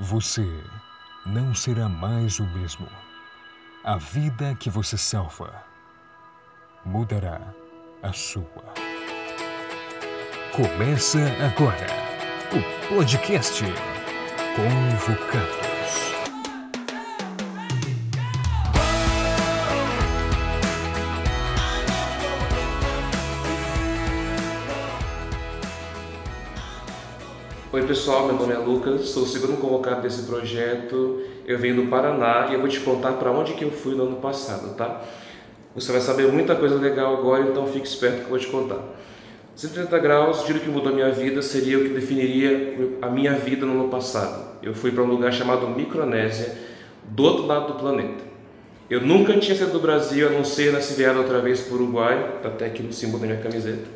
Você não será mais o mesmo. A vida que você salva mudará a sua. Começa agora o podcast Convocados. Oi pessoal, meu nome é Lucas, sou o segundo convocado desse projeto. Eu venho do Paraná e eu vou te contar para onde que eu fui no ano passado, tá? Você vai saber muita coisa legal agora, então fique esperto que eu vou te contar. 180 graus, giro que mudou a minha vida, seria o que definiria a minha vida no ano passado. Eu fui para um lugar chamado Micronésia, do outro lado do planeta. Eu nunca tinha saído do Brasil, a não ser nessa viagem outra vez para o Uruguai, tá até aqui no símbolo da minha camiseta.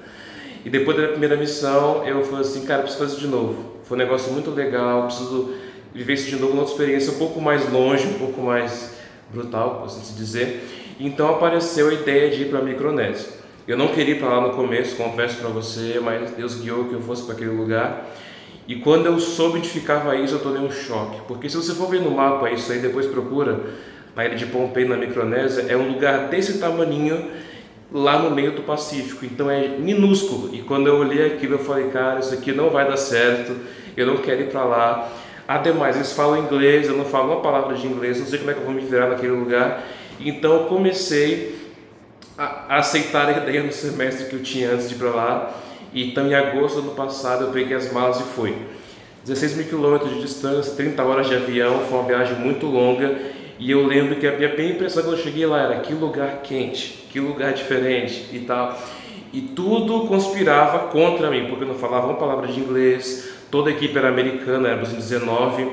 E depois da primeira missão, eu falei assim, cara, preciso fazer de novo. Foi um negócio muito legal, preciso viver isso de novo, uma outra experiência um pouco mais longe, um pouco mais brutal, por assim dizer. Então apareceu a ideia de ir para a Micronésia. Eu não queria ir para lá no começo, confesso para você, mas Deus guiou que eu fosse para aquele lugar. E quando eu soube de ficava isso, eu tomei um choque. Porque se você for ver no mapa isso aí, depois procura, na ilha de Pompei, na Micronésia, é um lugar desse tamaninho lá no meio do Pacífico, então é minúsculo. E quando eu olhei aquilo, eu falei, cara, isso aqui não vai dar certo, eu não quero ir para lá. Ademais, eles falam inglês, eu não falo uma palavra de inglês, não sei como é que eu vou me virar naquele lugar. Então eu comecei a, aceitar a ideia no semestre que eu tinha antes de ir para lá. Então em agosto do ano passado eu peguei as malas e fui. 16 mil quilômetros de distância, 30 horas de avião, foi uma viagem muito longa e eu lembro que a minha primeira impressão quando eu cheguei lá era que lugar quente, que lugar diferente e tal. E tudo conspirava contra mim, porque eu não falava uma palavra de inglês, toda a equipe era americana, éramos em 19,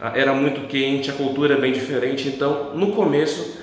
ah, era muito quente, a cultura é bem diferente. Então, no começo,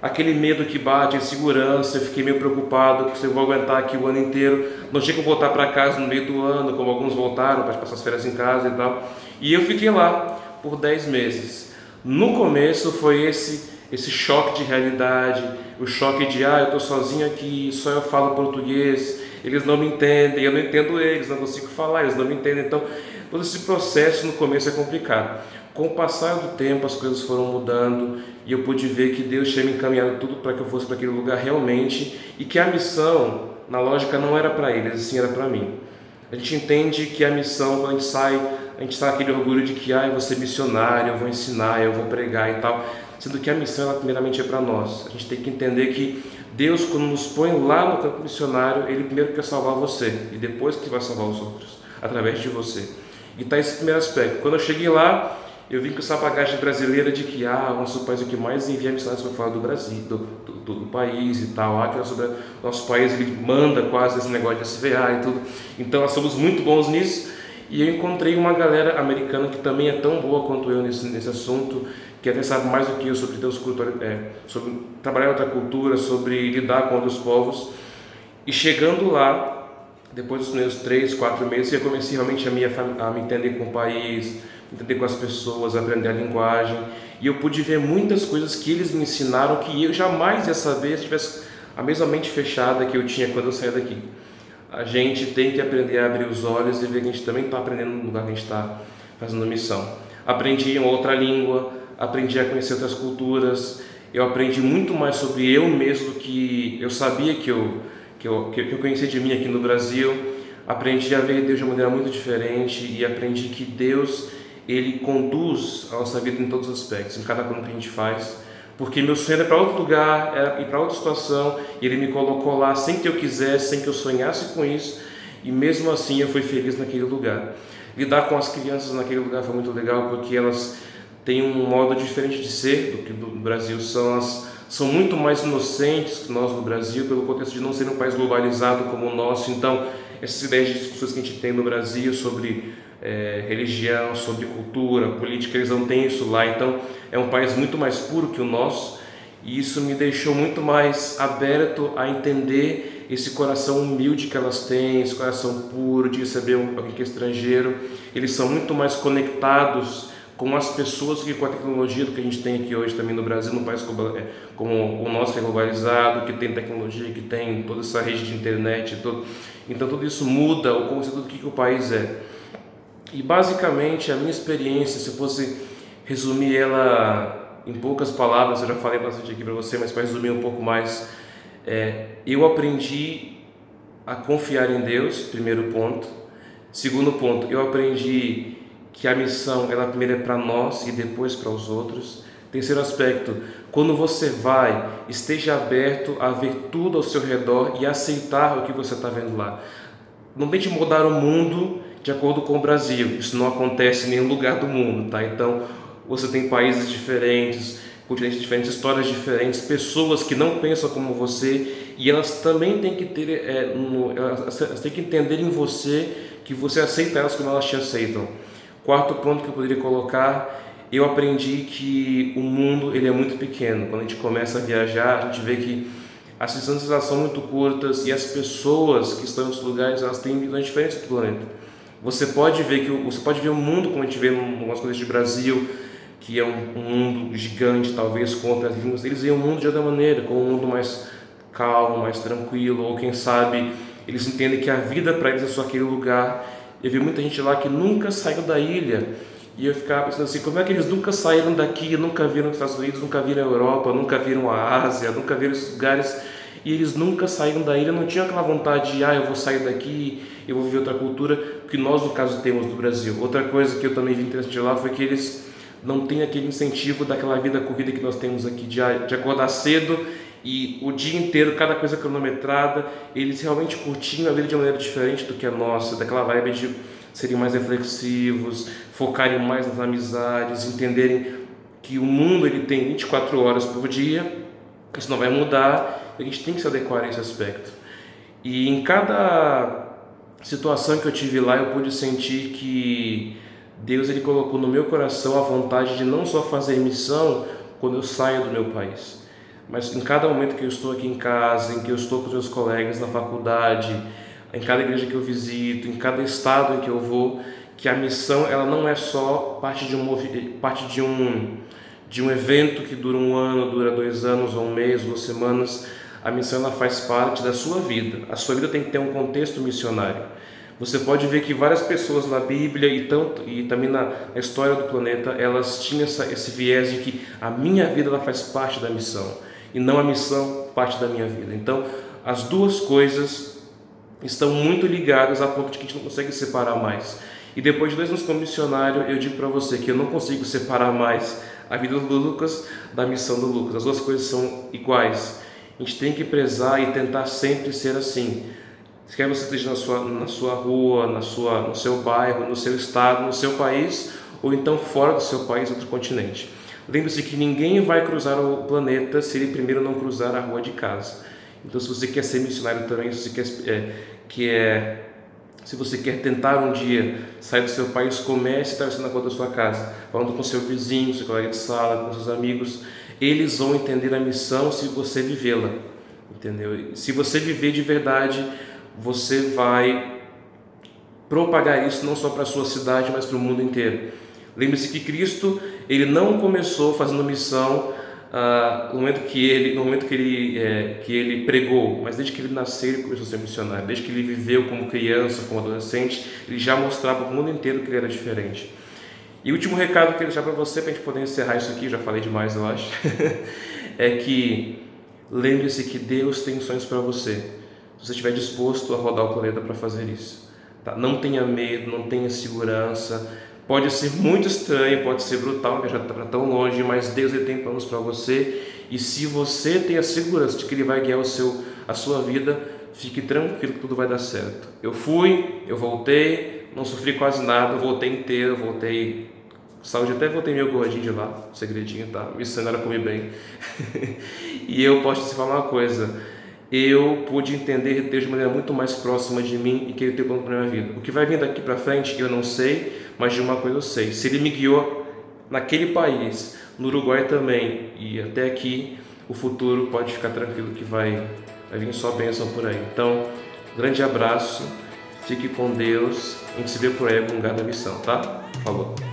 aquele medo que bate, a insegurança, eu fiquei meio preocupado se eu vou aguentar aqui o ano inteiro. Não tinha que voltar para casa no meio do ano, como alguns voltaram para passar as férias em casa e tal. E eu fiquei lá por 10 meses. No começo foi esse esse choque de realidade, o choque de ah, eu estou sozinho aqui, só eu falo português, eles não me entendem, eu não entendo eles, não consigo falar, eles não me entendem. Então, todo esse processo no começo é complicado. Com o passar do tempo, as coisas foram mudando e eu pude ver que Deus tinha me encaminhado tudo para que eu fosse para aquele lugar realmente e que a missão, na lógica, não era para eles, assim era para mim. A gente entende que a missão, quando a gente sai a gente está aquele orgulho de que ah, eu vou ser missionário, eu vou ensinar, eu vou pregar e tal, sendo que a missão ela primeiramente é para nós. A gente tem que entender que Deus, quando nos põe lá no campo missionário, Ele primeiro quer salvar você e depois que vai salvar os outros, através de você. E está esse primeiro aspecto. Quando eu cheguei lá, eu vim com essa bagagem brasileira de que ah, o nosso país é o que mais envia missionários para fora do Brasil, do, do, do, país e tal. Ah, que nosso, nosso país ele manda quase esse negócio de SVA e tudo. Então nós somos muito bons nisso. E eu encontrei uma galera americana que também é tão boa quanto eu nesse, nesse assunto, que até sabe mais do que eu sobre Deus é, sobre trabalhar outra cultura, sobre lidar com outros povos. E chegando lá, depois dos meus três, quatro meses, eu comecei realmente a me, a me entender com o país, entender com as pessoas, aprender a linguagem. E eu pude ver muitas coisas que eles me ensinaram que eu jamais ia saber se tivesse a mesma mente fechada que eu tinha quando eu saí daqui a gente tem que aprender a abrir os olhos e ver que a gente também está aprendendo no lugar que a gente está fazendo missão. Aprendi uma outra língua, aprendi a conhecer outras culturas, eu aprendi muito mais sobre eu mesmo do que eu sabia que eu, que eu, que eu conhecia de mim aqui no Brasil. Aprendi a ver Deus de uma maneira muito diferente e aprendi que Deus ele conduz a nossa vida em todos os aspectos, em cada coisa que a gente faz porque meu sonho era para outro lugar, era ir para outra situação, e ele me colocou lá sem que eu quisesse, sem que eu sonhasse com isso, e mesmo assim eu fui feliz naquele lugar. Lidar com as crianças naquele lugar foi muito legal, porque elas têm um modo diferente de ser do que no Brasil, são, as, são muito mais inocentes que nós no Brasil, pelo contexto de não ser um país globalizado como o nosso, então essas ideias de discussões que a gente tem no Brasil sobre é, religião, sobre cultura, política, eles não têm isso lá. Então é um país muito mais puro que o nosso e isso me deixou muito mais aberto a entender esse coração humilde que elas têm, esse coração puro de receber alguém que é estrangeiro. Eles são muito mais conectados com as pessoas que com a tecnologia do que a gente tem aqui hoje também no Brasil, num país é, como o nosso que é globalizado, que tem tecnologia, que tem toda essa rede de internet, todo. então tudo isso muda o conceito do que, que o país é. E basicamente a minha experiência, se eu fosse resumir ela em poucas palavras, eu já falei bastante aqui para você, mas para resumir um pouco mais, é, eu aprendi a confiar em Deus, primeiro ponto. Segundo ponto, eu aprendi que a missão ela primeiro é para nós e depois para os outros. Terceiro aspecto, quando você vai, esteja aberto a ver tudo ao seu redor e aceitar o que você está vendo lá. Não tente mudar o mundo de acordo com o Brasil. Isso não acontece em nenhum lugar do mundo, tá? Então, você tem países diferentes, continentes diferentes, histórias diferentes, pessoas que não pensam como você e elas também têm que ter, é, no, elas, elas têm que entender em você que você aceita elas como elas te aceitam. Quarto ponto que eu poderia colocar, eu aprendi que o mundo ele é muito pequeno. Quando a gente começa a viajar, a gente vê que as distâncias são muito curtas e as pessoas que estão nos lugares elas têm visões diferentes do planeta. Você pode ver que você pode ver o mundo como a gente vê em coisas de Brasil, que é um, um mundo gigante, talvez com outras línguas. Eles veem o mundo de outra maneira, com um mundo mais calmo, mais tranquilo, ou quem sabe eles entendem que a vida para eles é só aquele lugar. Eu vi muita gente lá que nunca saiu da ilha. E eu ficava pensando assim, como é que eles nunca saíram daqui, nunca viram os Estados Unidos, nunca viram a Europa, nunca viram a Ásia, nunca viram esses lugares e eles nunca saíram da ilha, não tinham aquela vontade de, ah, eu vou sair daqui, eu vou viver outra cultura, que nós no caso temos do Brasil. Outra coisa que eu também vi interessante lá foi que eles não têm aquele incentivo daquela vida corrida que nós temos aqui, de, de acordar cedo e o dia inteiro, cada coisa cronometrada, eles realmente curtiam a vida de uma maneira diferente do que a nossa, daquela vibe de serem mais reflexivos, focarem mais nas amizades, entenderem que o mundo ele tem 24 horas por dia, isso não vai mudar, a gente tem que se adequar a esse aspecto. E em cada situação que eu tive lá, eu pude sentir que Deus ele colocou no meu coração a vontade de não só fazer missão quando eu saio do meu país, mas em cada momento que eu estou aqui em casa, em que eu estou com os meus colegas na faculdade, em cada igreja que eu visito, em cada estado em que eu vou, que a missão ela não é só parte de um parte de um de um evento que dura um ano, dura dois anos, ou um mês, duas semanas. A missão ela faz parte da sua vida. A sua vida tem que ter um contexto missionário. Você pode ver que várias pessoas na Bíblia e tanto e também na, história do planeta elas tinham essa, esse viés de que a minha vida ela faz parte da missão e não a missão parte da minha vida. Então, as duas coisas estão muito ligadas a ponto de que a gente não consegue separar mais. E depois de dois anos como missionário, eu digo para você que eu não consigo separar mais a vida do Lucas da missão do Lucas. As duas coisas são iguais. A gente tem que prezar e tentar sempre ser assim. Quer você esteja na sua, na sua rua, na sua, no seu bairro, no seu estado, no seu país, ou então fora do seu país, outro continente. Lembre-se que ninguém vai cruzar o planeta se ele primeiro não cruzar a rua de casa. Então, se você quer ser missionário também, se você quer, é, que é, se você quer tentar um dia sair do seu país, comece atravessando a rua da sua casa, falando com seu vizinho, seu colega de sala, com seus amigos. Eles vão entender a missão se você vivê-la, entendeu? Se você viver de verdade, você vai propagar isso não só para a sua cidade, mas para o mundo inteiro. Lembre-se que Cristo ele não começou fazendo missão ah, no momento que ele no momento que ele é, que ele pregou, mas desde que ele nasceu ele começou a ser missionário. Desde que ele viveu como criança, como adolescente, ele já mostrava para o mundo inteiro que ele era diferente. E o último recado que eu deixar para você, para a gente poder encerrar isso aqui, já falei demais, eu acho, é que lembre-se que Deus tem sonhos para você. Se você estiver disposto a rodar o planeta para fazer isso. Tá? Não tenha medo, não tenha segurança, Pode ser muito estranho, pode ser brutal viajar para tão longe, mas Deus tem planos para você. E se você tem a segurança de que Ele vai guiar o seu, a sua vida, fique tranquilo que tudo vai dar certo. Eu fui, eu voltei, não sofri quase nada, voltei inteiro, voltei saúde, até voltei meio gordinho de lá, segredinho, tá? Me ensinaram a comer bem. e eu posso te falar uma coisa, eu pude entender Deus de maneira muito mais próxima de mim e que Ele tem plano para minha vida. O que vai vir daqui para frente, eu não sei, mas de uma coisa eu sei: se ele me guiou naquele país, no Uruguai também e até aqui, o futuro pode ficar tranquilo que vai, vai vir só bênção por aí. Então, grande abraço, fique com Deus, a gente se vê por aí com lugar da missão, tá? Falou!